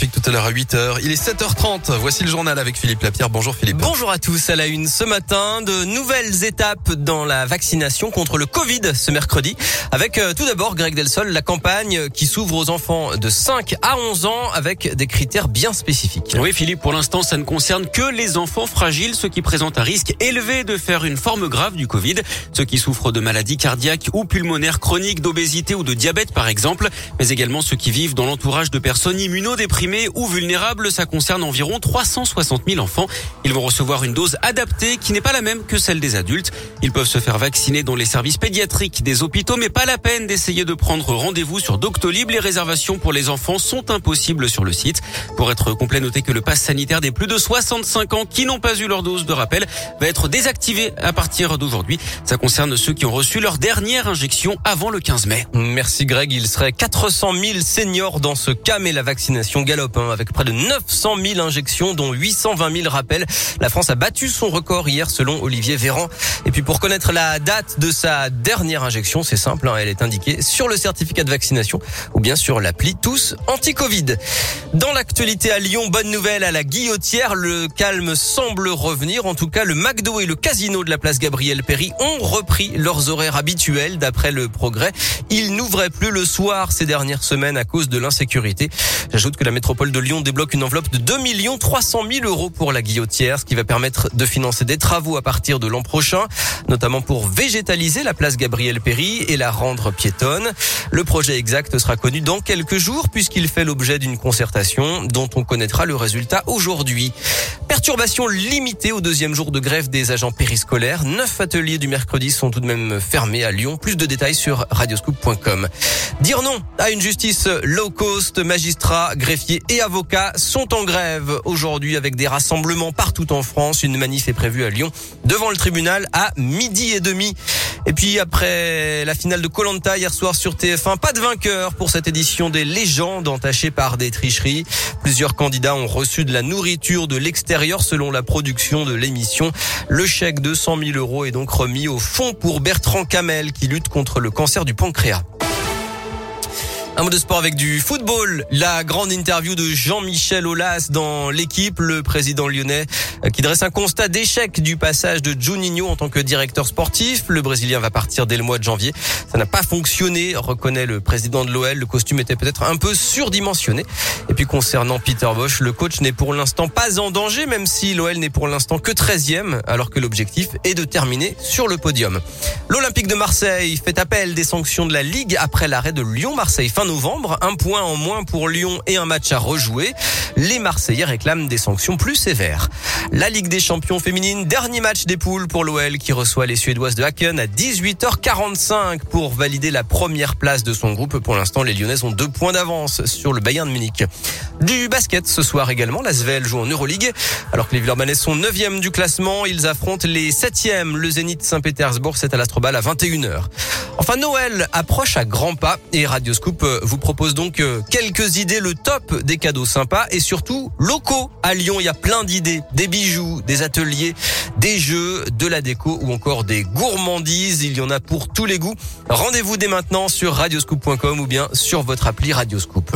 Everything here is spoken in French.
trafic tout à l'heure à 8h. Il est 7h30. Voici le journal avec Philippe Lapierre. Bonjour Philippe. Bonjour à tous. À la une ce matin, de nouvelles étapes dans la vaccination contre le Covid ce mercredi. Avec euh, tout d'abord, Greg Delsol, la campagne qui s'ouvre aux enfants de 5 à 11 ans avec des critères bien spécifiques. Oui Philippe, pour l'instant, ça ne concerne que les enfants fragiles, ceux qui présentent un risque élevé de faire une forme grave du Covid, ceux qui souffrent de maladies cardiaques ou pulmonaires chroniques, d'obésité ou de diabète par exemple, mais également ceux qui vivent dans l'entourage de personnes immunodéprimées ou vulnérables. Ça concerne environ 360 000 enfants. Ils vont recevoir une dose adaptée qui n'est pas la même que celle des adultes. Ils peuvent se faire vacciner dans les services pédiatriques des hôpitaux, mais pas la peine d'essayer de prendre rendez-vous sur Doctolib. Les réservations pour les enfants sont impossibles sur le site. Pour être complet, notez que le pass sanitaire des plus de 65 ans qui n'ont pas eu leur dose de rappel va être désactivé à partir d'aujourd'hui. Ça concerne ceux qui ont reçu leur dernière injection avant le 15 mai. Merci Greg. Il serait 400 000 seniors dans ce cas, mais la vaccination hein, avec près de 900 000 injections, dont 820 000 rappels. La France a battu son record hier selon Olivier Véran. Et puis pour connaître la date de sa dernière injection, c'est simple, hein, elle est indiquée sur le certificat de vaccination ou bien sur l'appli Tous Anti-Covid. Dans l'actualité à Lyon, bonne nouvelle à la Guillotière, le calme semble revenir. En tout cas, le McDo et le casino de la place Gabriel Péry ont repris leurs horaires habituels d'après le progrès. Ils n'ouvraient plus le soir ces dernières semaines à cause de l'insécurité. J'ajoute que la métropole de Lyon débloque une enveloppe de 2 300 000 euros pour la Guillotière, ce qui va permettre de financer des travaux à partir de l'an prochain, notamment pour végétaliser la place Gabriel Péry et la rendre piétonne. Le projet exact sera connu dans quelques jours puisqu'il fait l'objet d'une concertation dont on connaîtra le résultat aujourd'hui. Perturbation limitée au deuxième jour de grève des agents périscolaires. Neuf ateliers du mercredi sont tout de même fermés à Lyon. Plus de détails sur radioscoop.com. Dire non à une justice low cost, magistrats, greffiers et avocats sont en grève aujourd'hui avec des rassemblements partout en France. Une manif est prévue à Lyon devant le tribunal à midi et demi. Et puis après la finale de Colanta hier soir sur TF1, pas de vainqueur pour cette édition des légendes entachées par des tricheries. Plusieurs candidats ont reçu de la nourriture de l'extérieur selon la production de l'émission. Le chèque de 100 000 euros est donc remis au fond pour Bertrand Camel qui lutte contre le cancer du pancréas. Un mot de sport avec du football. La grande interview de Jean-Michel Aulas dans l'équipe, le président lyonnais, euh, qui dresse un constat d'échec du passage de Juninho en tant que directeur sportif. Le Brésilien va partir dès le mois de janvier. Ça n'a pas fonctionné, reconnaît le président de l'OL. Le costume était peut-être un peu surdimensionné. Et puis concernant Peter Bosch, le coach n'est pour l'instant pas en danger, même si l'OL n'est pour l'instant que 13e, alors que l'objectif est de terminer sur le podium. L'Olympique de Marseille fait appel des sanctions de la Ligue après l'arrêt de Lyon-Marseille fin novembre. Un point en moins pour Lyon et un match à rejouer. Les Marseillais réclament des sanctions plus sévères. La Ligue des champions féminines, dernier match des poules pour l'OL qui reçoit les Suédoises de Haken à 18h45 pour valider la première place de son groupe. Pour l'instant, les Lyonnaises ont deux points d'avance sur le Bayern de Munich. Du basket ce soir également, la Svel joue en Euroleague. Alors que les Villeurbanais sont 9e du classement, ils affrontent les 7e. Le Zénith Saint-Pétersbourg, c'est à l'Astrobal à 21h. Enfin, Noël approche à grands pas et Radioscoop euh, vous propose donc euh, quelques idées, le top des cadeaux sympas et surtout locaux. À Lyon, il y a plein d'idées, des bijoux, des ateliers, des jeux, de la déco ou encore des gourmandises. Il y en a pour tous les goûts. Rendez-vous dès maintenant sur radioscoop.com ou bien sur votre appli Radioscoop.